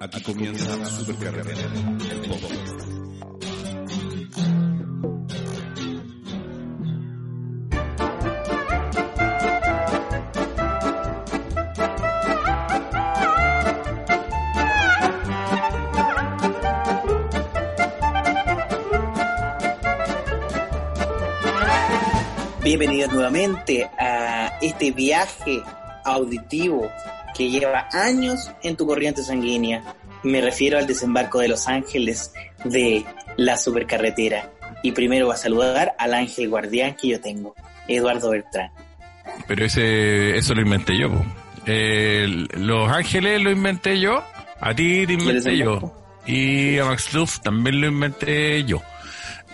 Aquí comienza Supercarretera, el podcast. Bienvenidos nuevamente a este viaje auditivo que lleva años en tu corriente sanguínea. Me refiero al desembarco de Los Ángeles de la supercarretera. Y primero va a saludar al ángel guardián que yo tengo, Eduardo Bertrán. Pero ese, eso lo inventé yo. Eh, los Ángeles lo inventé yo, a ti te inventé yo. Y a Max Luff también lo inventé yo.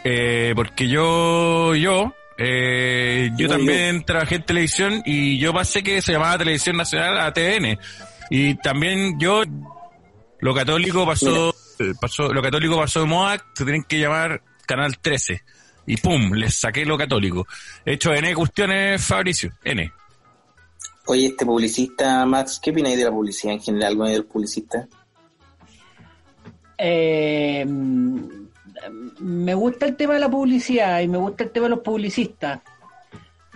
Eh, porque yo, yo, eh, yo también trabajé en televisión y yo pasé que se llamaba Televisión Nacional ATN. Y también yo, lo católico pasó, eh, pasó lo católico pasó de moda, se tienen que llamar Canal 13. Y pum, les saqué lo católico. He hecho N cuestiones, Fabricio, N. Oye, este publicista, Max, ¿qué opináis de la publicidad en general, alguno del publicista? Eh, me gusta el tema de la publicidad y me gusta el tema de los publicistas.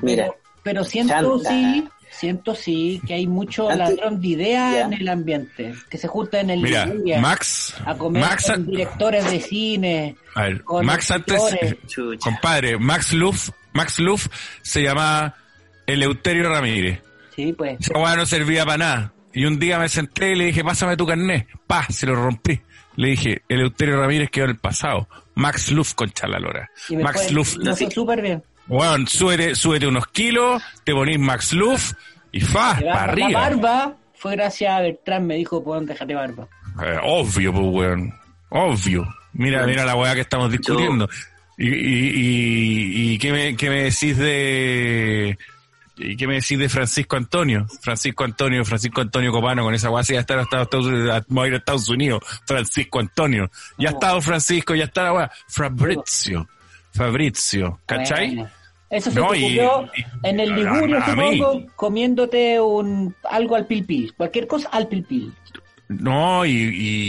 Mira, Pero, pero siento Chanta. sí, siento sí que hay mucho Antes- ladrón de ideas en el ambiente, que se juntan en el Mira, Liguria Max, a comer Max, con directores de cine, a ver, con Max antes, chucha. compadre, Max Luff, Max Luff se llamaba Eleuterio Ramírez. Sí, pues. Esa no servía para nada. Y un día me senté y le dije, pásame tu carnet. Pa, se lo rompí. Le dije, Eleuterio Ramírez quedó en el pasado. Max Luff con Chalalora. Max Luff. fue súper bien. Weón, súbete, súbete unos kilos, te ponís Max Luff y fa, La, para la arriba. barba fue gracias a Bertrán, me dijo, pues déjate barba. Eh, obvio, pues, weón. Obvio. Mira, mira la weá que estamos discutiendo. Y, y, y, y ¿qué, me, qué me decís de... ¿Y qué me decís de Francisco Antonio? Francisco Antonio, Francisco Antonio Copano, con esa sí ya está, a ir a Estados Unidos. Francisco Antonio. Ya ha estado Francisco, ya está la weá. Fabrizio. Fabrizio. ¿Cachai? Bueno, eso se No, te ocurrió y- en el Ligurio, supongo, comiéndote un algo al pilpil. Cualquier cosa al pilpil. No, y,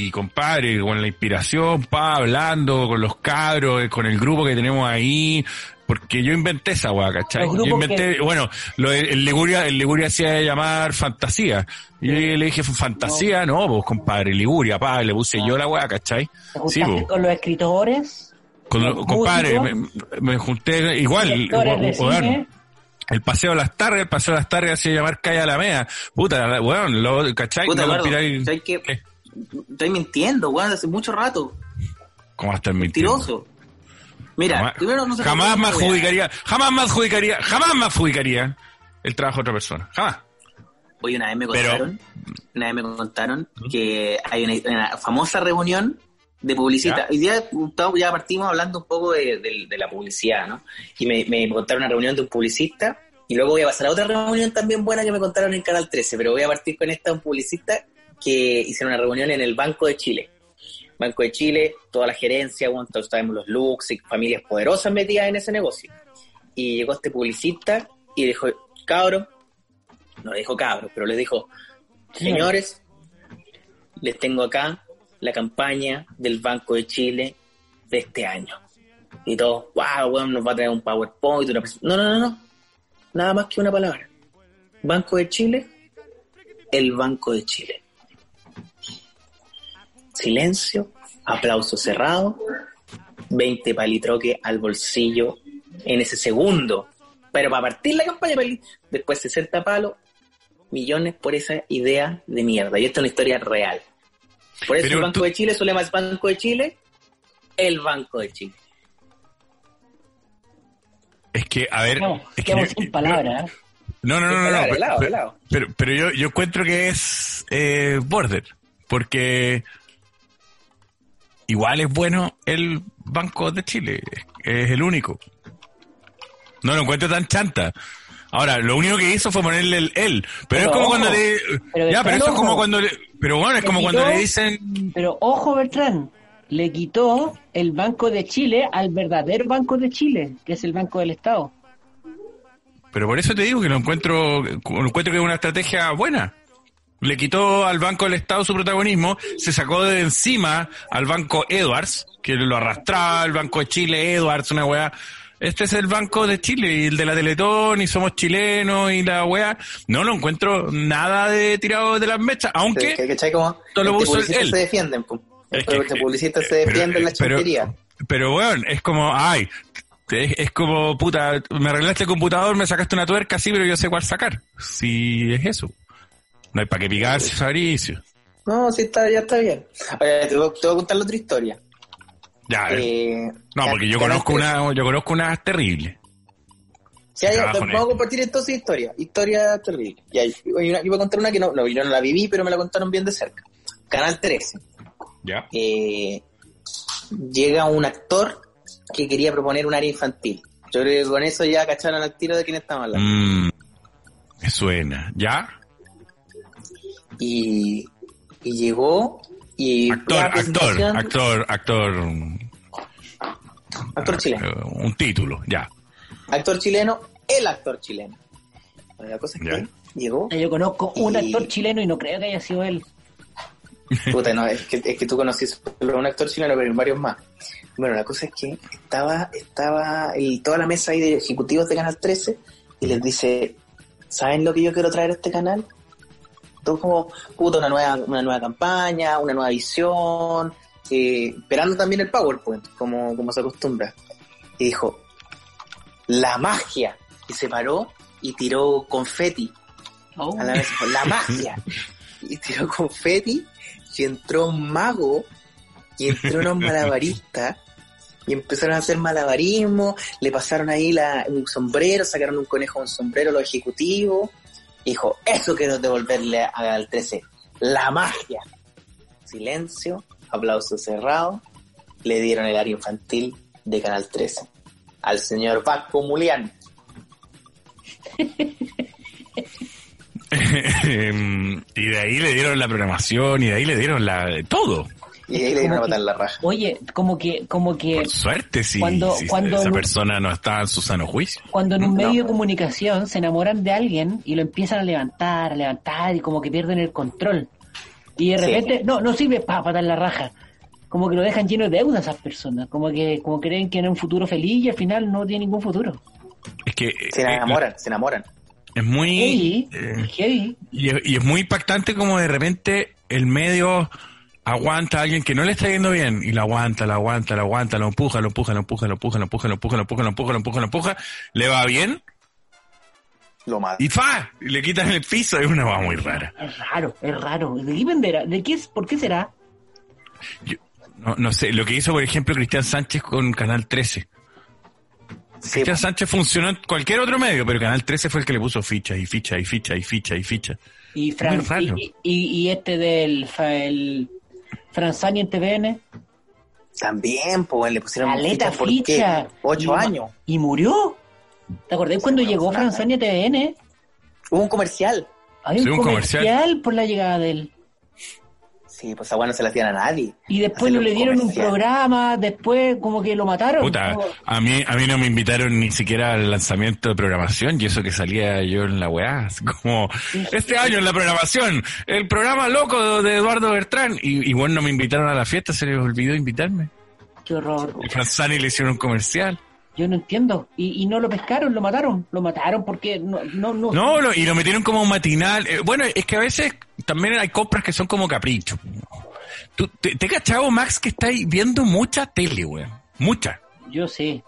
y compadre, con la inspiración, pa, hablando con los cabros, eh, con el grupo que tenemos ahí, porque yo inventé esa weá, ¿cachai? Yo inventé, que- bueno, lo, el Liguria, el Liguria hacía llamar fantasía. Y yo le dije, fantasía, no, pues compadre, Liguria, pa, le puse yo la weá, ¿cachai? ¿Te Sí, pues. con los escritores? Con, los lo- compadre, me, músicos, me junté igual? El paseo de las tardes, el paseo de las tardes hacía llamar calle Alameda. Puta, la- weón, lo, ¿cachai? Puta, No conspiráis- ¿sabes? ¿Qué? Estoy mintiendo, weón, hace mucho rato. ¿Cómo a estar mintiendo? Mentiroso. Mira, Jamás, primero no se jamás me adjudicaría, jamás me adjudicaría, jamás me adjudicaría el trabajo de otra persona. Jamás. Oye, una vez me Pero- contaron, una vez me contaron que hay una, una famosa reunión de publicidad. ¿Ya? Hoy día ya partimos hablando un poco de, de- de la publicidad, ¿no? Y me, me contaron una reunión de un publicista y luego voy a pasar a otra reunión también buena que me contaron en Canal 13, pero voy a partir con esta, un publicista que hicieron una reunión en el Banco de Chile. Banco de Chile, toda la gerencia, bueno, todos sabemos los looks y familias poderosas metidas en ese negocio. Y llegó este publicista y dijo, cabro, no le dijo cabro, pero les dijo, señores, les tengo acá la campaña del Banco de Chile de este año. Y todos, wow, weón, nos va a traer un PowerPoint, una No, no, no, no. Nada más que una palabra. Banco de Chile, el Banco de Chile. Silencio, aplauso cerrado, 20 palitroques al bolsillo en ese segundo. Pero para partir la campaña, después 60 palos, millones por esa idea de mierda. Y esto es una historia real. Por eso Pero el Banco tú- de Chile, su lema es Banco de Chile, el Banco de Chile. Es que, a ver, No, es que quedamos yo- sin palabras. ¿eh? No, no, no, no, no, Helado, pero, helado, pero- helado. pero, pero yo, yo encuentro que es eh, border, porque igual es bueno el Banco de Chile, es, es el único. No lo encuentro tan chanta. Ahora, lo único que hizo fue ponerle el él, pero, Pero es como ojo, cuando le... pero ya, pero eso es como cuando le... Pero bueno, es Le como cuando le dicen... Pero ojo, Bertrán, le quitó el Banco de Chile al verdadero Banco de Chile, que es el Banco del Estado. Pero por eso te digo que lo encuentro, lo encuentro que es una estrategia buena. Le quitó al Banco del Estado su protagonismo, se sacó de encima al Banco Edwards, que lo arrastraba, el Banco de Chile, Edwards, una weá. Este es el Banco de Chile, y el de la Teletón, y somos chilenos, y la weá. No lo encuentro nada de tirado de las mechas, aunque Que, ¿cachai? Como Todo lo este puso publicista él. se defienden, pum. Es que- Este publicista se pero- defiende en la pero- chuntería. Pero weón, es como, ay, es, es como, puta, me arreglaste el computador, me sacaste una tuerca, sí, pero yo sé cuál sacar. Si es eso. No hay para qué picarse, Fabricio. No, sí, está, ya está bien. Oye, te, voy- te voy a contar la otra historia. Ya. Eh, no, porque yo conozco 13. una, yo conozco una terrible. Sí, ya, en vamos a compartir entonces historia. Historia terrible. Y ahí, y una- yo voy a contar una que no, no, yo no la viví, pero me la contaron bien de cerca. Canal 13. Ya. Eh, llega un actor que quería proponer un área infantil. Yo creo que con eso ya cacharon al tiro de quién estamos hablando. Mm, me suena. ¿Ya? Y, y llegó y Actor, actor, actor, actor. mm, actor chileno. eh, Un título, ya. Actor chileno, el actor chileno. Bueno, la cosa es Ya. que llegó. Yo conozco un actor chileno y no creo que haya sido él. Puta, no, es que, es que tú conociste solo a un actor chileno, pero hay varios más. Bueno, la cosa es que estaba, estaba el- toda la mesa ahí de ejecutivos de Canal 13 y les dice, ¿saben lo que yo quiero traer a este canal? Todo como, puta, una nueva, una nueva campaña, una nueva visión, eh, esperando también el PowerPoint, como, como se acostumbra. Y dijo, la magia. Y se paró y tiró confeti Oh. a la vez dijo, la magia. Y tiró confeti y entró un mago y entró unos malabaristas y empezaron a hacer malabarismo, le pasaron ahí la, un sombrero, sacaron un conejo un sombrero los ejecutivos. Y dijo, eso quiero devolverle al 13, la magia. Silencio, aplauso cerrado, le dieron el área infantil de Canal 13 al señor Vasco Mulián. y de ahí le dieron la programación y de ahí le dieron la todo. Y ahí le dieron a Como que- matar la raja. Oye, como que, como que Por suerte, si, Cuando- si cuando esa persona no está en su sano juicio. cuando en un No. medio de comunicación se enamoran de alguien y lo empiezan a levantar, a levantar y como que pierden el control. Y de Sí. repente, no, no sirve para patar la raja. Como que lo dejan lleno de deuda esas personas. Como que como creen que en un futuro feliz y al final no tiene ningún futuro. Es que Se eh, enamoran, se enamoran. es muy Heavy, eh, heavy. y, y es muy impactante como de repente el medio aguanta a alguien que no le está yendo bien y lo aguanta, lo aguanta, lo aguanta, lo empuja, lo empuja, lo empuja, lo empuja, lo empuja, lo empuja, lo empuja, lo empuja, lo empuja, lo empuja, le va bien Lo matan. y ¡fa! Y le quitan el piso, es una va muy rara. Es raro, es raro. ¿De qué venderá? ¿De qué es? ¿Por qué será? Yo- no, no sé, lo que hizo por ejemplo Cristian Sánchez con Canal 13. Sí, Cristian Sánchez funcionó en cualquier otro medio, pero Canal 13 fue el que le puso ficha y ficha y ficha y ficha y ficha. Y, Fran, y, y- y este del fa- el Franzani en TVN. también, pues le pusieron Caleta ficha por ficha. qué? Ocho Y- años. ¿Y murió? ¿Te acordás cuando llegó. Franzani a TVN? Hubo un comercial. Sí, un, un comercial, comercial. por la llegada de él. Sí, pues agua no se la hacían a nadie. Y después Hacer le un dieron un comercial. programa, después como que lo mataron. Puta, a mí, a mí no me invitaron ni siquiera al lanzamiento de programación y eso que salía yo en la weá. Como, este año en la programación, el programa loco de Eduardo Bertrán. Y, y bueno, no me invitaron a la fiesta, se les olvidó invitarme. Qué horror. Y Franzani le hicieron un comercial. Yo no entiendo. Y, y no lo pescaron, lo mataron. Lo mataron porque no... no, no, No, lo- y lo metieron como un matinal. Eh, bueno, es que a veces también hay compras que son como capricho. ¿Tú, te, te cachado, Max, que estáis viendo mucha tele, weón? Mucha. Yo sé.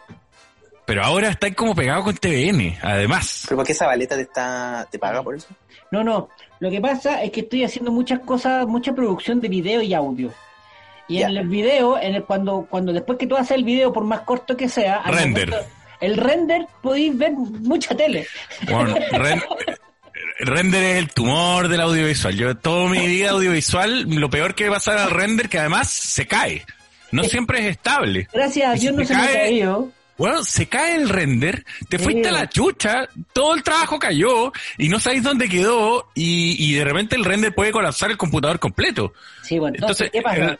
Pero ahora estáis como pegado con TVN, además. ¿Pero por qué esa baleta te, está, te paga por eso? No, no. Lo que pasa es que estoy haciendo muchas cosas, mucha producción de video y audio. Y en el video, en el, cuando, cuando después que tú haces el video, por más corto que sea, al Render. momento- el render podéis ver mucha tele. Bueno, ren- render es el tumor del audiovisual. Yo toda mi vida audiovisual, lo peor que pasa al render, que además se cae. No siempre es estable. Gracias a si Dios no se me ha cae- caído. Bueno, se cae el render, te fuiste a la chucha, todo el trabajo cayó y no sabéis dónde quedó y, y de repente el render puede colapsar el computador completo. Sí, bueno, entonces, Entonces, ¿qué pasa?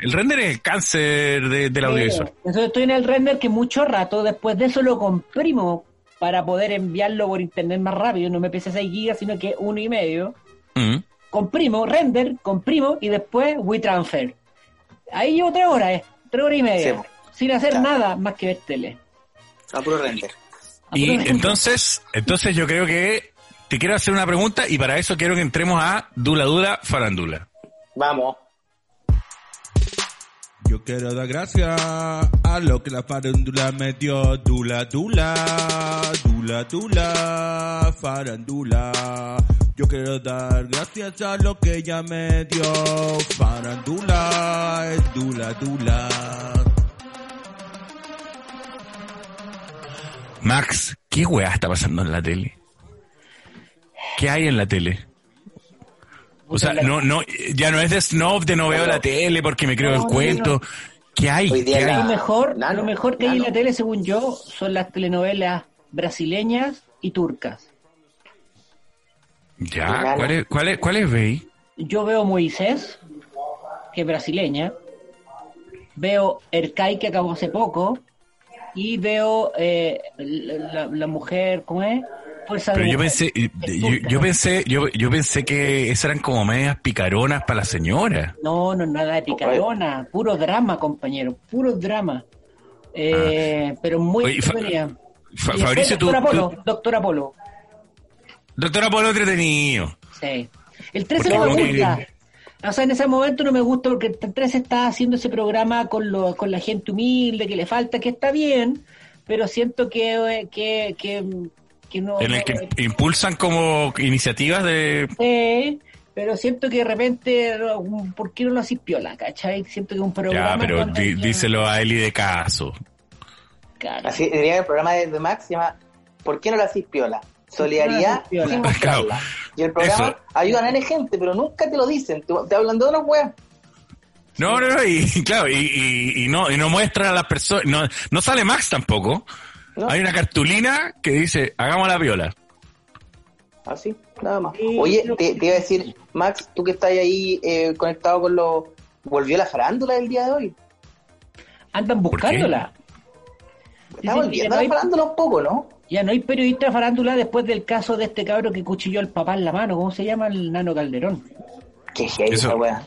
el, el render es el cáncer de- del audiovisual. Entonces estoy en el render que mucho rato, después de eso lo comprimo para poder enviarlo por internet más rápido, no me pese 6 gigas, sino que uno y medio. Mm. comprimo, render, comprimo y después WeTransfer. Ahí llevo tres horas, eh, tres horas y media, Sí. Sin hacer Claro. nada más que ver tele. A puro render. A Y render. entonces, entonces yo creo que te quiero hacer una pregunta y para eso quiero que entremos a Dula Dula Farandula. Vamos. Yo quiero dar gracias a lo que la farándula me dio. Dula, dula, dula, dula, farándula. Yo quiero dar gracias a lo que ella me dio. Farándula, es dula, dula. Max, ¿qué weá está pasando en la tele? ¿Qué hay en la tele? O sea, no, no, ya no es de snob de no veo la tele porque me creo No, el no, cuento. ¿Qué hay? Lo mejor, Nano, lo mejor que hay en la tele, según yo, son las telenovelas brasileñas y turcas. Ya. ¿cuáles cuáles cuáles veis? Yo veo Moisés, que es brasileña. Veo Ercay, que acabó hace poco. Y veo eh, la, la- mujer, ¿cómo es? Fuerza de Pero yo Mujer. pensé, eh, Es yo, turca. yo pensé, yo, yo pensé que esas eran como medias picaronas para la señora. No, no, nada de picarona. Puro drama, compañero. Puro drama. Eh, Pero muy Ah. Oye, Fa-. Fa- Y Fabricio, después tú, Doctor Apolo, tú- Doctor Apolo. doctora Polo entretenido. Sí. El 13 Porque no me gusta. O sea, en ese momento no me gusta porque el 13 está haciendo ese programa con, lo, con la gente humilde, que le falta, que está bien, pero siento que, eh, que, que, que no... En el que impulsan como iniciativas de... Sí, pero siento que de repente, ¿por qué no lo haces piola, cachai? Siento que un programa... Ya, pero di- díselo a Eli de caso. Claro. Así diría que el programa de, de Max se llama ¿Por qué no la hacís piola? Solidaridad ¿Por qué no la sin. Y el programa Eso. ayudan a N gente, pero nunca te lo dicen. Te, te hablan de unos weas. No, no, no, y claro, y, y- y no, y no muestra a las personas, no, no sale Max tampoco. ¿no? Hay una cartulina que dice, hagamos la viola. Así, nada más. Oye, te, iba a decir, Max, tú que estás ahí eh, conectado con los... ¿Volvió la farándula del día de hoy? Andan buscándola. Está volviendo la farándula un poco, ¿no? Ya no hay periodista de farándula después del caso de este cabro que cuchilló al papá en la mano. ¿Cómo se llama? El nano Calderón. Qué heavy Eso- esa wea.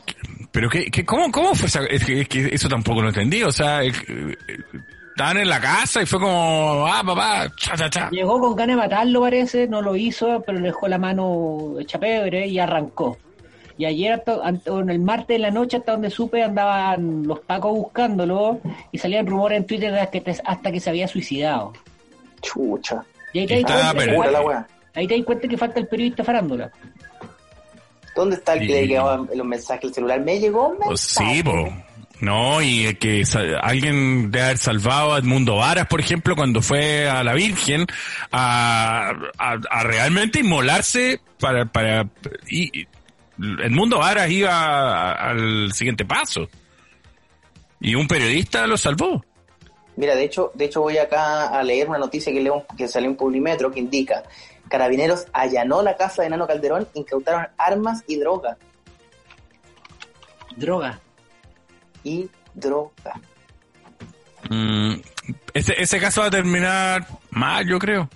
Pero qué, qué, cómo, cómo fue esa, es que, es que eso tampoco lo entendí, o sea, eh, estaban en la casa y fue como, ah, papá, cha, cha, cha. Llegó con ganas de matarlo, parece, no lo hizo, pero le dejó la mano hecha pebre y arrancó. Y ayer, hasta- bueno, el martes en la noche, hasta donde supe, andaban los pacos buscándolo y salían rumores en Twitter de que hasta que se había suicidado. Chucha. Y ahí te das Está, cuenta, que pero- Pura la falta- wea. ahí te das cuenta que falta el periodista farándula. ¿Dónde está el que Y- le llegaban los mensajes al celular? Me llegó un Pues mensaje. sí, po. No, y que alguien debe haber salvado a Edmundo Varas, por ejemplo, cuando fue a la Virgen a, a, a realmente inmolarse para, para, y, y Edmundo Varas iba a- al siguiente paso. Y un periodista lo salvó. Mira, de hecho, de hecho voy acá a leer una noticia que, leo, que salió en Publimetro que indica Carabineros allanó la casa de Nano Calderón, incautaron armas y droga. Droga. Y droga. Mm, ese, ese caso va a terminar mal, yo creo.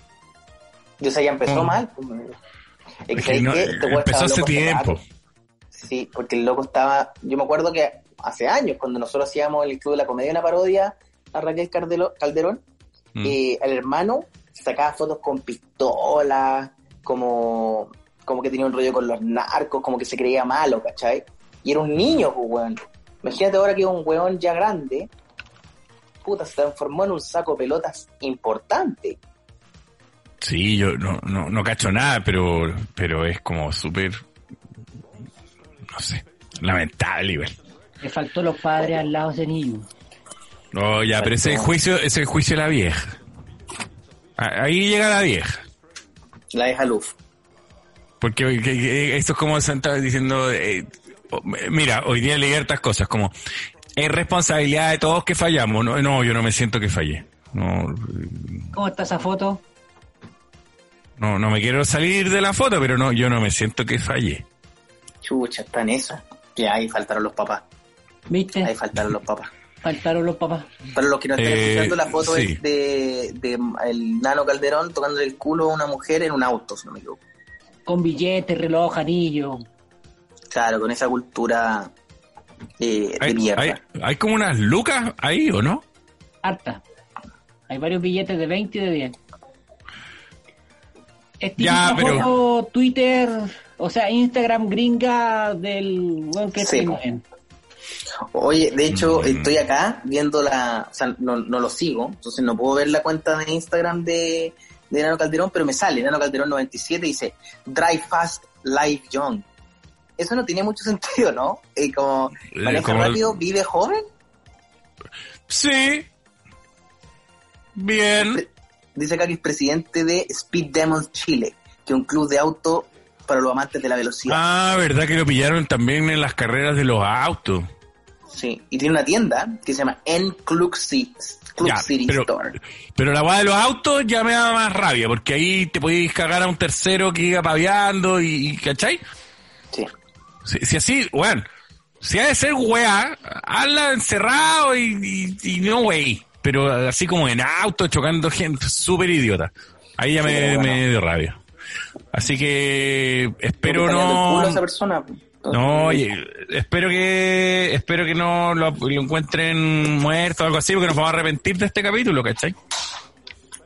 Yo sé, ya empezó Oh. mal. Es que, Es. Este empezó hace tiempo. rato. Sí, porque el loco estaba... Yo me acuerdo que hace años, cuando nosotros hacíamos el Club de la Comedia, una parodia a Raquel Cardelo- Calderón, Mm. eh, el hermano sacaba fotos con pistolas, como, como que tenía un rollo con los narcos, como que se creía malo, ¿cachai? Y era un niño, pues, weón. Imagínate ahora que un weón ya grande, puta, se transformó en un saco de pelotas importante. Sí, yo no, no, no cacho nada, pero, pero es como súper, no sé, lamentable igual. Le faltó los padres al lado de ese niño. No, ya, pero ese es el juicio, ese es el juicio de la vieja. Ahí llega la vieja. La deja luz. Porque que- que esto es como sentar diciendo, eh, mira, hoy día leí hartas cosas, como, es responsabilidad de todos que fallamos. No, no yo no me siento que fallé. No, ¿Cómo está esa foto? no, no me quiero salir de la foto, pero no, yo no me siento que fallé. Chucha, está en esa. Que ahí faltaron los papás. ¿Viste? Ahí faltaron los papás. Faltaron los papás. Para los que no están Eh, escuchando, la foto sí. es de, de el Nano Calderón tocándole el culo a una mujer en un auto, si no me equivoco. Con billetes, reloj, anillo. Claro, con esa cultura eh, de mierda. hay, hay como unas lucas ahí, ¿o no? Harta. Hay varios billetes de 20 y de 10. Es Ya, pero- Twitter, o sea, Instagram gringa del que Sí, es Oye, de hecho, Mm. estoy acá viendo la. O sea, no, no lo sigo, entonces no puedo ver la cuenta de Instagram de, de Nano Calderón, pero me sale Nano Calderón 97 y dice Drive Fast, Live Young. Eso no tiene mucho sentido, ¿no? Eh, como Eh, maneja como- rápido, vive joven. Sí. Bien. Dice acá que es presidente de Speed Demons Chile, que es un club de auto para los amantes de la velocidad. Ah, verdad que lo pillaron también en las carreras de los autos. Sí, y tiene una tienda que se llama N Club City, Club Ya, City pero- Store. Pero la weá de los autos ya me da más rabia, porque ahí te podéis cagar a un tercero que iba paviando y, y- ¿cachai? Sí. Si, si así, weón, si ha de ser weá, hazla encerrado y, y, y no wey. Pero así como en auto, chocando gente, súper idiota. Ahí ya Sí, me, bueno. me dio rabia. Así que espero no... esa persona. No, oye, espero que espero que no lo, lo encuentren muerto o algo así, porque nos vamos a arrepentir de este capítulo, ¿cachai?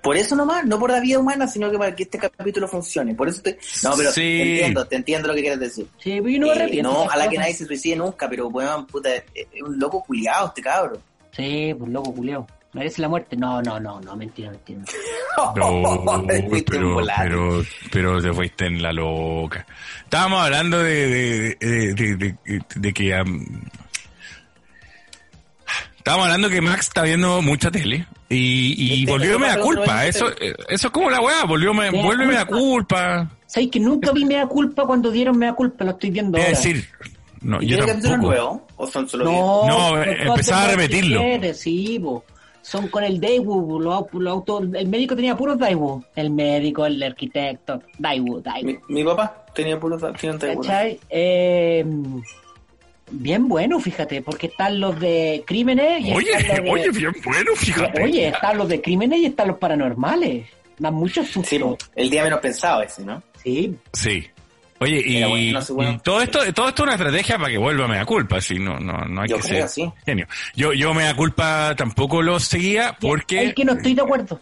Por eso nomás, no por la vida humana, sino que para que este capítulo funcione. Por eso te... No, pero Sí. te entiendo, te entiendo lo que quieres decir. Sí, pero yo no me Eh, arrepiento. no, esas ojalá que nadie se suicide nunca, pero weón, puta, es un loco culiado este cabro. Sí, pues loco, culiao. ¿Merece la muerte? No, no, no, no, mentira, mentira. No, pero, pero, pero te fuiste en la loca. Estábamos hablando de, de, de, de- de- de que... am, estábamos hablando que Max está viendo mucha tele y, y Este, volvió pero me da para culpa. Eso, eh, eso es como la weá, volvió me, Me da vuelve me da culpa. ¿Sabes que nunca vi Mea Culpa cuando dieron Mea Culpa? Lo estoy viendo Es ahora. decir, no, ¿Y yo tampoco. nuevo? ¿O son solo No, No, eh, empezaba a repetirlo. Sí. Son con el Daewoo, los au- los autos- el médico tenía puros Daewoo. El médico, el arquitecto, Daewoo, Daewoo. Mi, mi papá tenía puro tiene un teléfono. ¿Cachai? Eh, bien bueno, fíjate, porque están los de crímenes y Oye, están los de- oye, bien bueno, fíjate. Oye, están los de crímenes y están los paranormales. Dan mucho susto. Sí, po, el día menos pensado ese, ¿no? Sí. Sí. Oye, y, Era bueno, no sé, bueno. y todo esto, todo esto es una estrategia para que vuelva me da culpa, si no, no, no hay Yo que creo, ser sí. genio. Yo, yo me da culpa tampoco lo seguía porque Es que no estoy de acuerdo.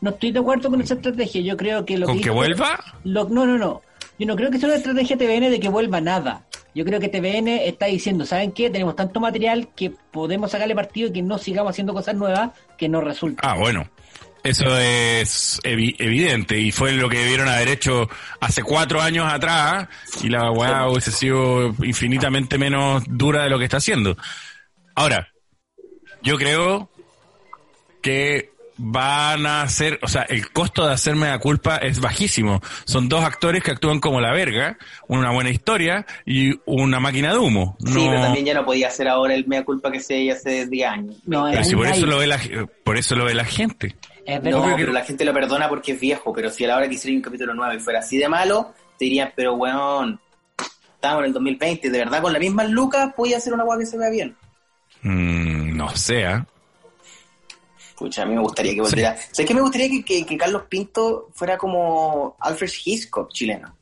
No estoy de acuerdo con esa estrategia. Yo creo que lo con que vuelva, lo- no, no, no. Yo no creo que sea una estrategia TVN de que vuelva nada. Yo creo que TVN está diciendo, ¿saben qué? Tenemos tanto material que podemos sacarle partido y que no sigamos haciendo cosas nuevas que no resultan. ah, bueno. Eso es evi- evidente y fue lo que debieron haber hecho hace cuatro años atrás y la weá hubiese sido infinitamente menos dura de lo que está haciendo. Ahora, yo creo que van a hacer, o sea, el costo de hacerme la culpa es bajísimo. Son dos actores que actúan como la verga, una buena historia y una máquina de humo. Sí, No, pero también ya no podía hacer ahora el mea culpa que se hace 10 años. No, pero si por eso lo ve la, por eso lo ve la gente. Es No, pero la gente lo perdona porque es viejo, pero si a la hora que hiciera un capítulo nuevo y fuera así de malo, te dirían, pero weón, estamos en el 2020, de verdad con las mismas lucas podía hacer una weá que se vea bien. Mm, no sé, ¿ah? Pucha, a mí me gustaría que volviera. ¿Sabes qué me gustaría que, que- que Carlos Pinto fuera como Alfred Hitchcock chileno?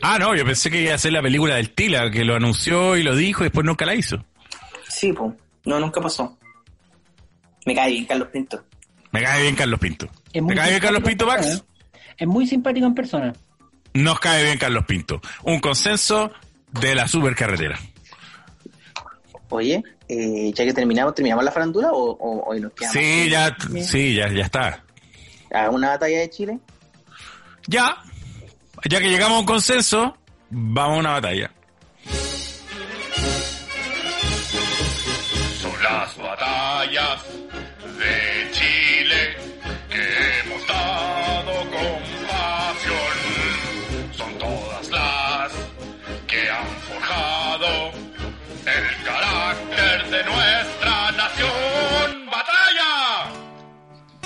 Ah, no, yo pensé que iba a hacer la película del Tila, que lo anunció y lo dijo y después nunca la hizo. Sí, pues. No, nunca pasó. Me cae bien Carlos Pinto. Me cae bien Carlos Pinto. Es ¿Me muy cae bien Carlos Pinto, Max? persona, ¿eh? Es muy simpático en persona. Nos cae bien Carlos Pinto. Un consenso de la supercarretera. Oye, eh, ya que terminamos, ¿terminamos la farándula o, o hoy nos quedamos? Sí, ya, sí, ya, ya está. ¿A una batalla de Chile? Ya, ya que llegamos a un consenso, vamos a una batalla. Son las batallas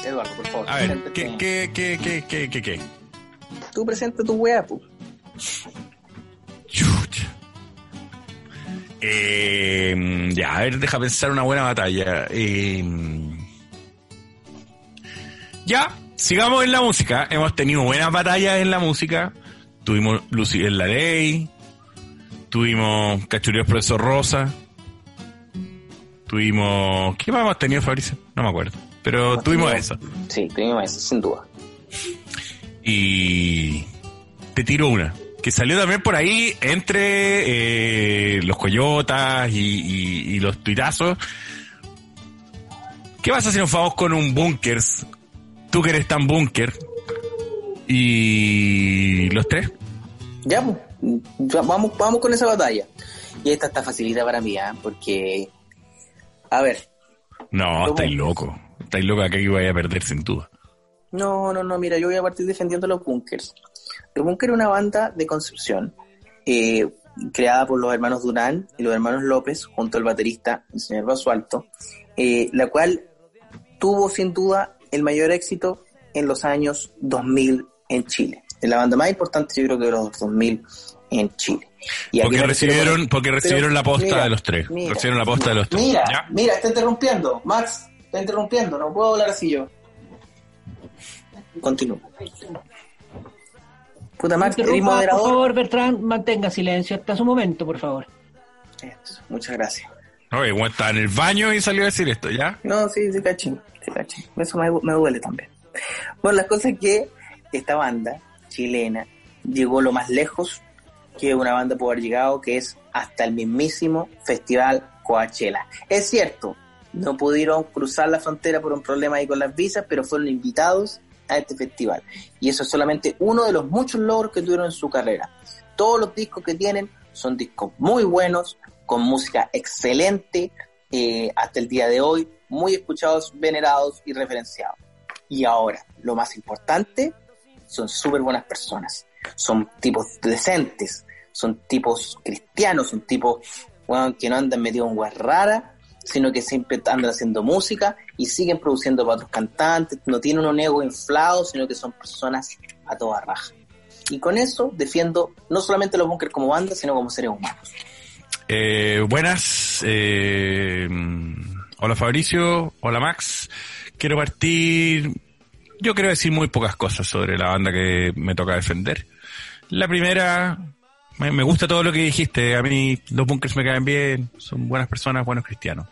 Eduardo, por favor. A ver. ¿qué, qué, qué, qué, qué, qué, qué? Tú presenta tu wea, pu. Eh, ya, a ver, deja pensar una buena batalla. Eh, ya, sigamos en la música. Hemos tenido buenas batallas en la música. tuvimos Lucy en la ley, tuvimos Cachuríos Profesor Rosa, tuvimos... ¿Qué más hemos tenido, Fabricio? No me acuerdo. Pero tuvimos eso. Sí, tuvimos eso, sin duda. Y te tiro una, que salió también por ahí entre eh, los coyotas y, y- y los tuitazos. ¿Qué vas a si nos vamos con un bunkers? Tú que eres tan búnker. Y los tres. Ya, pues, ya, vamos, vamos con esa batalla. Y esta está facilita para mí, ¿ah? porque, a ver, No, estáis loco. Estáis loco acá que vaya a perder sin duda. no, no, no, mira, yo voy a partir defendiendo los bunkers. Los bunkers es una banda de Concepción, eh, creada por los hermanos Durán y los hermanos López, junto al baterista, el señor Basualto, eh, la cual tuvo sin duda el mayor éxito en los años 2000 en Chile. Es la banda más importante, yo creo que de los 2000 en Chile. Y Porque recibieron, porque recibieron la posta mira, de los tres. mira, recibieron la posta de los tres. Mira, ¿Ya? mira, está interrumpiendo. Max, está interrumpiendo. No puedo hablar así yo. Continúo. Puta Max, eres por favor, Bertrand, mantenga silencio hasta su momento, por favor. Eso, muchas gracias. Oye, bueno, estaba en el baño y salió a decir esto, ¿ya? No, sí, sí, cachín. Sí, cachín. Eso me, me duele también. Bueno, las cosas es que esta banda chilena llegó lo más lejos que una banda puede haber llegado, que es hasta el mismísimo Festival Coachella. Es cierto, no pudieron cruzar la frontera por un problema ahí con las visas, pero fueron invitados a este festival. Y eso es solamente uno de los muchos logros que tuvieron en su carrera. Todos los discos que tienen son discos muy buenos, con música excelente, eh, hasta el día de hoy, muy escuchados, venerados y referenciados. Y ahora, lo más importante, son súper buenas personas. Son tipos decentes, son tipos cristianos, son tipos que no andan metidos en guas raras, sino que siempre andan haciendo música y siguen produciendo para otros cantantes, no tienen un ego inflado, sino que son personas a toda raja. Y con eso defiendo no solamente los bunkers como banda, sino como seres humanos. Eh, buenas. eh, hola Fabricio. Hola Max. Quiero partir. Yo quiero decir muy pocas cosas sobre la banda que me toca defender. La primera, me, gusta todo lo que dijiste. A mí los bunkers me caen bien. Son buenas personas, buenos cristianos.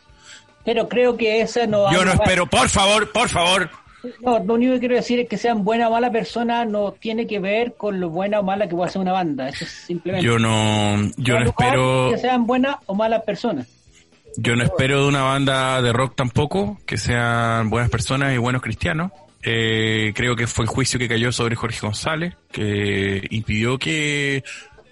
Pero creo que esa no va Yo no espero, por favor, por favor. No, lo único que quiero decir es que sean buena o mala persona no tiene que ver con lo buena o mala que pueda ser una banda. Eso es simplemente. Yo no, yo no espero. Que sean buenas o malas personas. Yo no espero de una banda de rock tampoco que sean buenas personas y buenos cristianos. Eh, creo que fue el juicio que cayó sobre Jorge González, que impidió que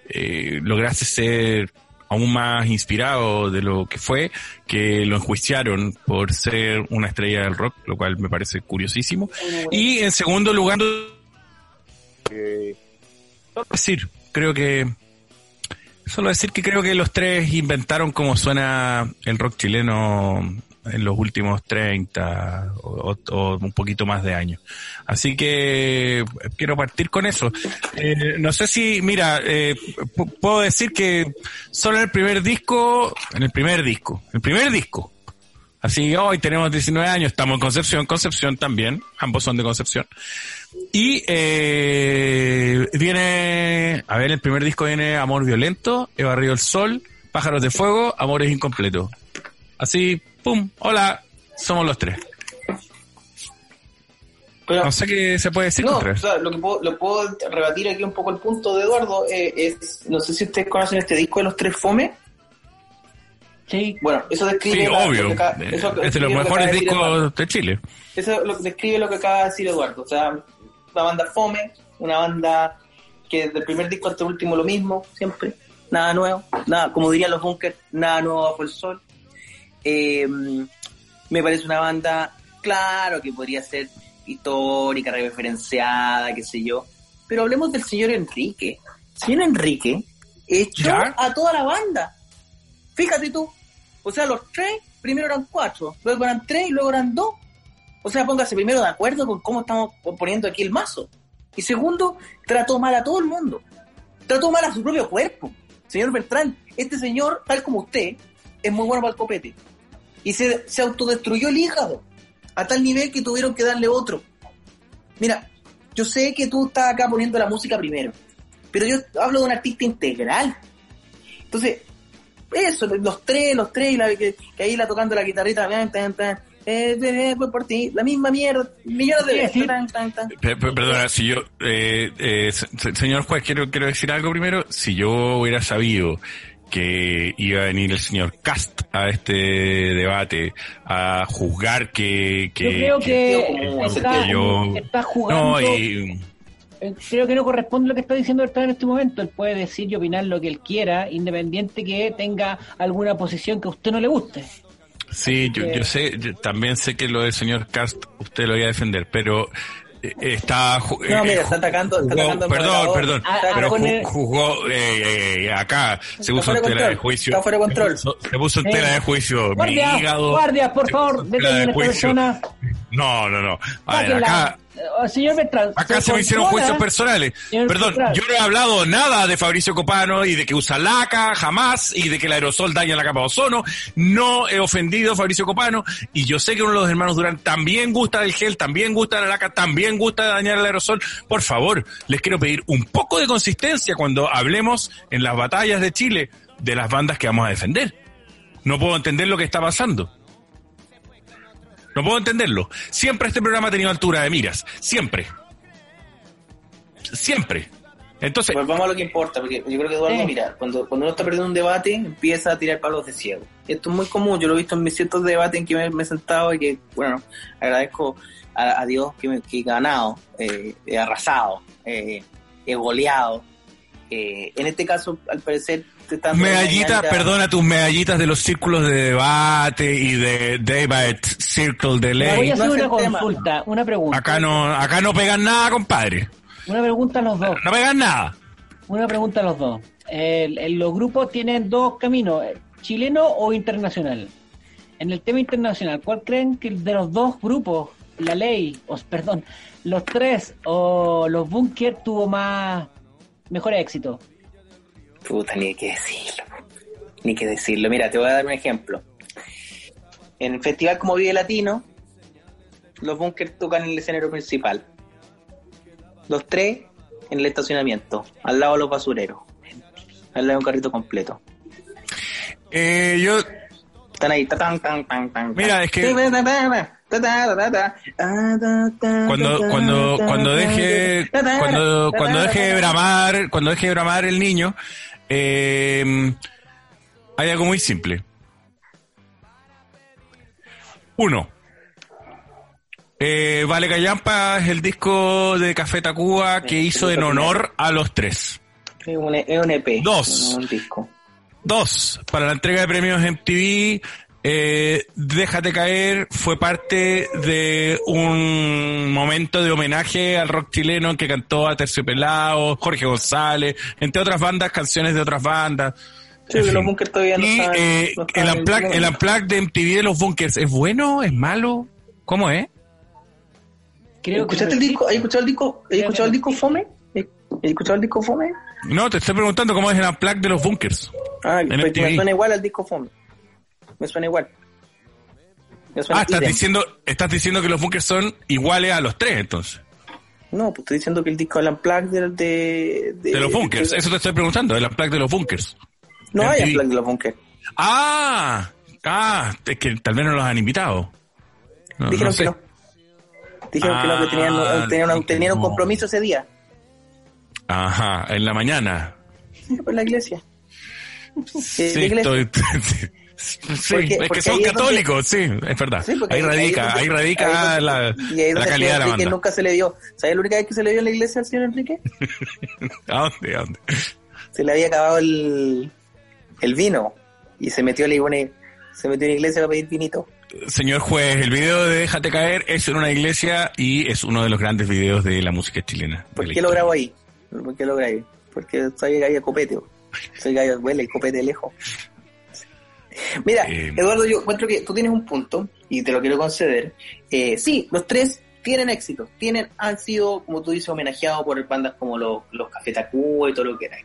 eh, lograse ser aún más inspirado de lo que fue, que lo enjuiciaron por ser una estrella del rock, lo cual me parece curiosísimo. Y en segundo lugar, eh, solo decir, creo que Solo decir que creo que los tres inventaron cómo suena el rock chileno en los últimos 30 o, un poquito más de años. Así que quiero partir con eso. Eh, no sé si, mira, eh, pu- puedo decir que solo en el primer disco, en el primer disco, el primer disco. Así hoy tenemos 19 años, estamos en Concepción, Concepción también, ambos son de Concepción. Y eh, viene, a ver, el primer disco viene Amor Violento, He barrido el sol, Pájaros de Fuego, Amores Incompletos. Así, pum, hola, somos los tres. Pero, No sé qué se puede decir no, o sea, lo que puedo, lo puedo rebatir aquí un poco el punto de Eduardo eh, es, no sé si ustedes conocen este disco de los tres Fome. Sí, Bueno, eso describe Sí, la- obvio. acaba- Eh, eso Es de los mejores discos de Chile. Eso lo, describe lo que acaba de decir Eduardo. O sea, una banda fome, una banda que desde el primer disco hasta el último lo mismo, siempre. Nada nuevo, nada, como dirían los bunkers, nada nuevo bajo el sol. Eh, me parece una banda, claro, que podría ser histórica, referenciada, qué sé yo. Pero hablemos del señor Enrique. Señor Enrique echó ¿Ya? a toda la banda. Fíjate tú. O sea, los tres, primero eran cuatro, luego eran tres y luego eran dos. O sea, póngase primero de acuerdo con cómo estamos poniendo aquí el mazo. Y segundo, trató mal a todo el mundo. Trató mal a su propio cuerpo. Señor Bertrán, este señor, tal como usted, es muy bueno para el copete. Y se, se autodestruyó el hígado. A tal nivel que tuvieron que darle otro. Mira, yo sé que tú estás acá poniendo la música primero. Pero yo hablo de un artista integral. Entonces, eso, los tres, los tres, y la, que, que ahí la tocando la guitarrita, tan, tan, tan, eh, eh, fue por ti, la misma mierda, millones de veces. Perdona, si yo, eh, eh, se- se- señor juez, quiero, quiero decir algo primero. Si yo hubiera sabido que iba a venir el señor Cast a este debate a juzgar que... que Yo creo que como está, yo- está jugando. No, y... Eh, Creo que no corresponde lo que está diciendo Bertrand en este momento. Él puede decir y opinar lo que él quiera, independiente que tenga alguna posición que a usted no le guste. Sí, yo, yo sé, yo también sé que lo del señor Cast usted lo iba a defender, pero eh, está... No, eh, mira, está atacando, está atacando Perdón, perdón, Ah, pero ah, con ju- jugó eh, eh, acá, se puso en de tela de juicio. está fuera de control. Se puso, en tela de juicio mi Guardia, por favor, detengan de a esta juicio. persona. No, no, no. A ver, acá, Señor Bertrand, acá se me hicieron juicios personales. Señor Perdón, Bertrand. yo no he hablado nada de Fabricio Copano y de que usa laca, jamás, y de que el aerosol daña la capa de ozono. No he ofendido a Fabricio Copano, y yo sé que uno de los hermanos Durán también gusta del gel, también gusta de la laca, también gusta de dañar el aerosol. Por favor, les quiero pedir un poco de consistencia cuando hablemos en las batallas de Chile de las bandas que vamos a defender. No puedo entender lo que está pasando. No puedo entenderlo. Siempre este programa ha tenido altura de miras. Siempre. Siempre. Entonces, Pues vamos a lo que importa, porque yo creo que Eduardo, mira, cuando, cuando uno está perdiendo un debate, empieza a tirar palos de ciego. Esto es muy común, yo lo he visto en mis ciertos debates en que me, me he sentado y que, bueno, agradezco a, a Dios que, me, que he ganado, eh, he arrasado, eh, he goleado. Eh, en este caso, al parecer, te están... medallita, perdona tus medallitas de los círculos de debate y de debate circle de Le voy ley. a hacer No una tema. consulta, una pregunta. Acá no, acá no pegan nada, compadre. Una pregunta a los dos. No pegan nada. Una pregunta a los dos. El- el- los grupos tienen dos caminos, eh, chileno o internacional. En el tema internacional, ¿cuál creen que de los dos grupos, la ley, o perdón, los tres o los bunkers tuvo más mejor éxito? Puta, ni que decirlo. Ni que decirlo. Mira, te voy a dar un ejemplo. En el festival como Vive Latino, los bunkers tocan en el escenario principal. Los tres en el estacionamiento, al lado de los basureros. Al lado de un carrito completo. Eh, yo, Están ahí. ta, tan, tan, tan, tan, Mira, es que-. Ah, cuando, cuando, cuando deje, cuando, cuando deje de bramar, cuando deje de bramar el niño, eh, hay algo muy simple. Uno. Eh, vale Callampa es el disco de Café Tacuba que Sí, hizo en honor a los tres. Es un, es un EP. Dos. no Un disco. Dos, para la entrega de premios MTV, eh, Déjate caer fue parte de un momento de homenaje al rock chileno en que cantó a Terciopelado, Jorge González, entre otras bandas, canciones de otras bandas. Sí, En los bunkers todavía no Y están- eh, no el unplug, el- unplug de MTV de los bunkers, ¿es bueno? ¿Es malo? ¿Cómo es? Creo que ¿Escuchaste el disco? ¿Has escuchado el disco? ¿Has escuchado el disco Fome? ¿Has escuchado el disco Fome? No, te estoy preguntando cómo es el unplug de los bunkers. Ah, MTV. me suena igual al disco Fome. Me suena igual. Me suena Ah, estás diciendo, estás diciendo que los bunkers son iguales a los tres, entonces. No, pues estoy diciendo que el disco del Unplugged de, de, De los bunkers, de- eso te estoy preguntando, el unplug de los bunkers. No hay. Unplugged de los bunkers. Ah, ah, es que tal vez no los han invitado. No, Dijeron no sé. que no. Dijeron que no, que tenían, Ah, tenían, tenían un no. compromiso ese día. Ajá, en la mañana. Por la iglesia. Sí, la iglesia. estoy- sí, Porque- es que son donde- católicos, sí, es verdad. Sí, ahí radica, ahí donde- radica ahí la, y ahí la calidad de la banda. nunca se le dio. ¿Sabes la única vez que se le dio en la iglesia al señor Enrique? ¿A dónde? ¿A dónde? Se le había acabado el, el vino y se metió la iglesia, se metió en la iglesia para pedir vinito. Señor juez, el video de Déjate caer es en una iglesia y es uno de los grandes videos de la música chilena. ¿Por qué lo grabo ahí? ¿Por qué lo grabo ahí? Porque soy gallo copete. Soy gallo, huele el copete lejos. Mira, Eh, Eduardo, yo encuentro que tú tienes un punto y te lo quiero conceder. Eh, sí, los tres tienen éxito, tienen, han sido, como tú dices, homenajeados por bandas como los, los Café Tacuba y todo lo que era.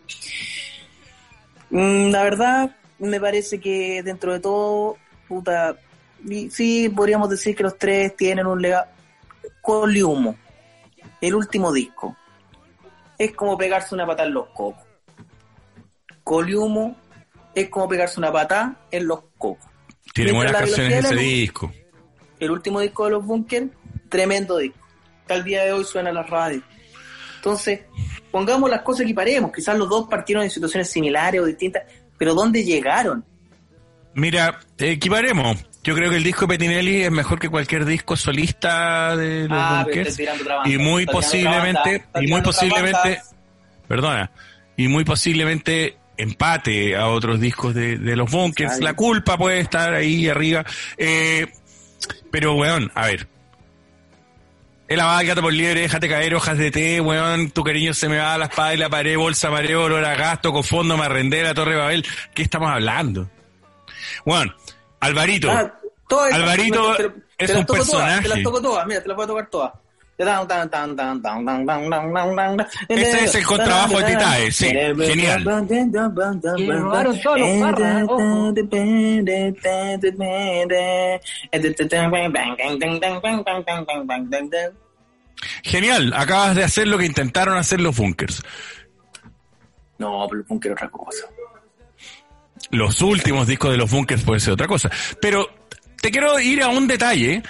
Mm, la verdad, me parece que dentro de todo, puta, sí, podríamos decir que los tres tienen un legado. Coliumo, el último disco. es como pegarse una patada en los cocos. Coliumo es como pegarse una patada en los cocos. Tiene buenas canciones ese de disco. El último disco de los Bunkers, tremendo disco. Que al día de hoy suena en la radio. Entonces, pongamos las cosas y paremos. Quizás los dos partieron en situaciones similares o distintas, pero ¿dónde llegaron? Mira, equiparemos. Yo creo que el disco de Petinelli es mejor que cualquier disco solista de los Ah, Bunkers. Y muy posiblemente, y muy posiblemente, perdona, y muy posiblemente empate a otros discos de, de los Bunkers. La culpa puede estar ahí arriba. Eh, pero, weón, a ver. El abad, gato por liebre, déjate caer, hojas de té, weón, tu cariño se me va a la espada y la pared, bolsa, mareo, olor a gasto, con fondo, la Torre Babel. ¿Qué estamos hablando? Weón, Alvarito, Ah, Alvarito te- te- es un toco todas, personaje. te las toco todas, mira, te las voy a tocar todas. Ese es el contrabajo de Titae, sí, genial. Genial, acabas de hacer lo que intentaron hacer los bunkers. No, pero los bunkers otra cosa. Los últimos discos de los bunkers puede ser otra cosa. Pero te quiero ir a un detalle.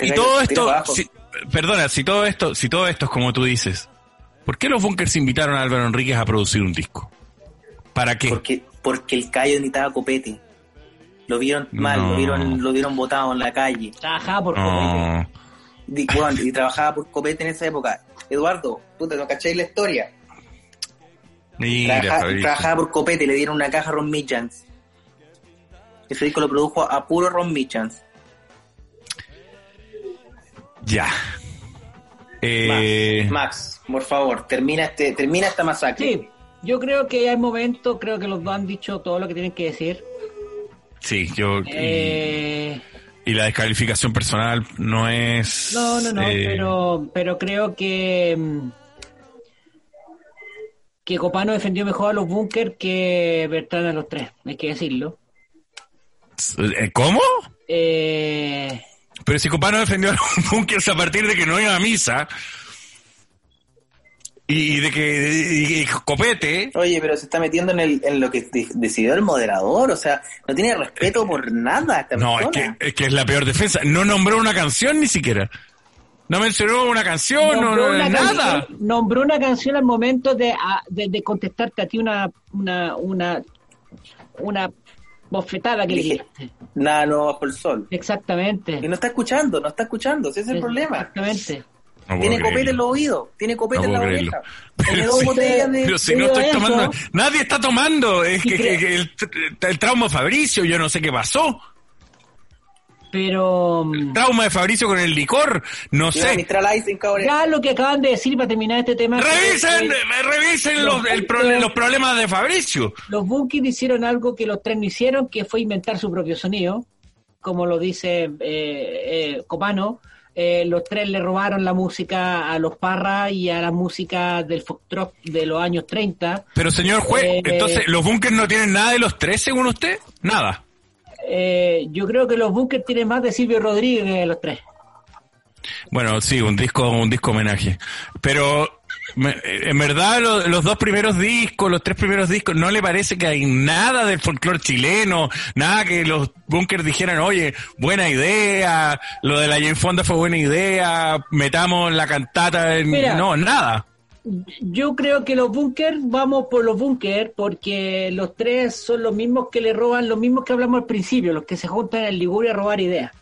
Y todo esto, perdona, si todo esto, si todo esto es como tú dices, ¿por qué los bunkers invitaron a Álvaro Enríquez a producir un disco? ¿Para qué? Porque, porque el callo necesitaba copete. Lo vieron mal, No. lo vieron, lo vieron botado en la calle. Trabajaba por copete. No. Di- bueno, y trabajaba por copete en esa época. Eduardo, puta, ¿no cacháis la historia? Mira, Trabaja- trabajaba por copete, le dieron una caja a Ron Michans. Ese disco lo produjo a puro Ron Michans. Ya. Eh, Max, por favor, termina este, termina esta masacre. Sí, yo creo que ya es momento, creo que los dos han dicho todo lo que tienen que decir. sí, yo. y- Eh, Y, la descalificación personal no es. no, no, no, eh, pero, pero creo que mm, que Copano defendió mejor a los bunkers que Bertrand a los tres, hay que decirlo. ¿Cómo? Eh, Pero si Copano defendió a los bunkers a partir de que no iba a misa. Y, y de que y- y Copete. Oye, pero se está metiendo en, el, en lo que de- decidió el moderador, o sea, no tiene respeto por nada esta No, es persona. que, es que es la peor defensa. No nombró una canción ni siquiera. No mencionó una canción, no, nombró no, una nada. canción- nombró una canción al momento de, a- de, de contestarte a ti una una una una bofetada que le Dije, diste. Nada no bajo el sol. Exactamente. Y no está escuchando, no está escuchando, ese es el problema. Exactamente. No Tiene copete creerlo. en los oídos, tiene copete No en la oreja. Pero si- botellas de... Pero si no estoy eso- tomando, nadie está tomando. Es que, el, el trauma Fabricio, yo no sé qué pasó. Pero mm, Trauma de Fabricio con el licor, no sé. Ya lo que acaban de decir para terminar este tema. Revisen, que- eh, revisen los, el pro- los problemas de Fabricio. Los Bunkis hicieron algo que los tres no hicieron, que fue inventar su propio sonido, como lo dice eh, eh, Copano. Eh, los tres le robaron la música a los Parra y a la música del foxtrot de los años 30. Pero señor juez, Eh, entonces, ¿los bunkers no tienen nada de los tres según usted? Nada. Eh, yo creo que los Bunkers tienen más de Silvio Rodríguez que los tres. Bueno, sí, un disco, un disco homenaje. Pero me- en verdad lo- los dos primeros discos, los tres primeros discos, ¿no le parece que hay nada del folclore chileno? Nada que los bunkers dijeran, oye, buena idea, lo de la Jane Fonda fue buena idea, metamos la cantata en... Mira. no, nada. Yo creo que los Bunkers, vamos por los Bunkers, porque los tres son los mismos que le roban, los mismos que hablamos al principio, los que se juntan en Liguria a robar ideas.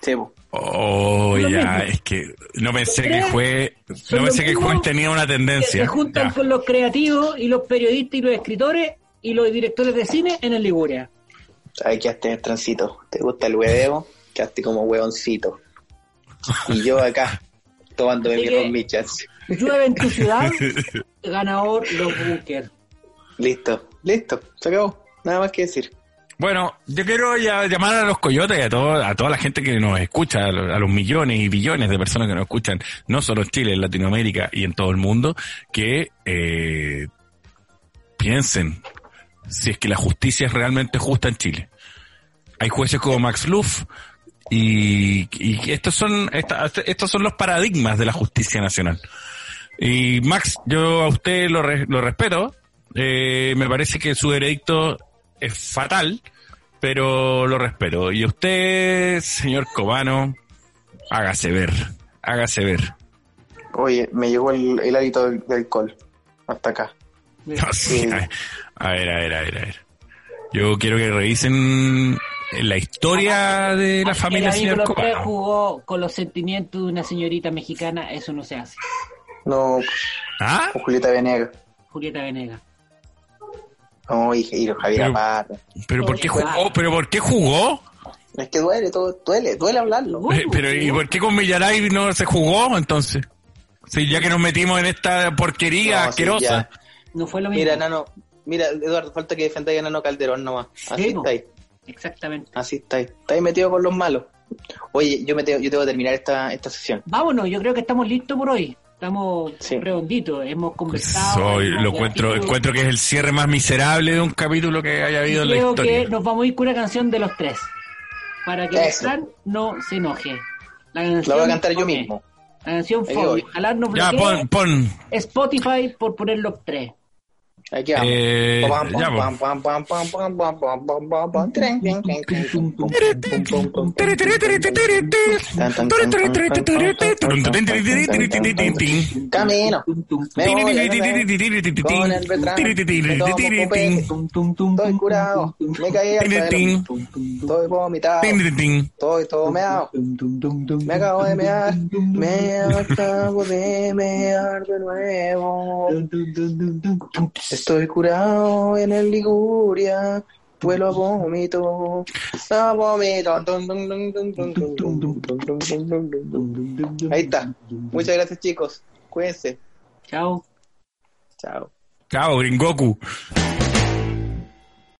Sí, po. Oh, ya, es que no pensé que fue, no pensé que juez tenía una que tendencia. se juntan Ya. con los creativos y los periodistas y los escritores y los directores de cine en el Liguria. Ay, quedaste en el transito. ¿Te gusta el hueveo? Quedaste como huevoncito. Y yo acá, tomándome Así mi que- Ron Michels. Llueve en tu ciudad, ganador los Bunkers. Listo, listo, se acabó. Nada más que decir. Bueno, yo quiero ya llamar a los coyotes y a, todo, a toda la gente que nos escucha, a los, a los millones y billones de personas que nos escuchan, no solo en Chile, en Latinoamérica y en todo el mundo, que eh, piensen si es que la justicia es realmente justa en Chile. Hay jueces como Max Luff y, y estos son esta- estos son los paradigmas de la justicia nacional. Y Max, yo a usted lo, re- lo respeto. Eh, me parece que su veredicto es fatal, pero lo respeto. Y usted, señor Cobano, hágase ver. Hágase ver. Oye, me llegó el, el hálito del, del alcohol. Hasta acá. Sí, a ver, a ver, a ver, a ver, a ver. Yo quiero que revisen la historia de la familia El señor Cobano. jugó con los sentimientos de una señorita mexicana, eso no se hace. No, ¿Ah? Julieta Venegas. Julieta Venegas. No, y, y Javier Pero-. ¿Pero por qué jugó? ¿Pero por qué jugó? Es que duele, todo, duele, duele hablarlo. Eh, Pero ¿y por qué con Villaray no se jugó entonces? Sí, ya que nos metimos en esta porquería No, sí, asquerosa. ya. No fue lo mismo. Mira, Nano, mira, Eduardo, falta que defendáis a Nano Calderón nomás. Así Sí, po. está ahí, Exactamente. así está ahí. Está ahí metido con los malos. Oye, yo me tengo, yo tengo que terminar esta, esta sesión. Vámonos, yo creo que estamos listos por hoy. Estamos Sí. redonditos, hemos conversado. Soy, hemos lo encuentro, encuentro que es el cierre más miserable de un capítulo que haya habido en la Creo historia. que nos vamos a ir con una canción de los tres. Para que. Fran no se enoje. La, La canción voy a cantar yo mismo. La canción. Ojalá nos Ya, pon, pon. Spotify por poner los tres. Aquí vamos. Estoy curado en el Liguria, vuelo a vómito, a vómito. Ahí está. Muchas gracias, chicos. Cuídense. Chao. Chao. Chao, Gringoku.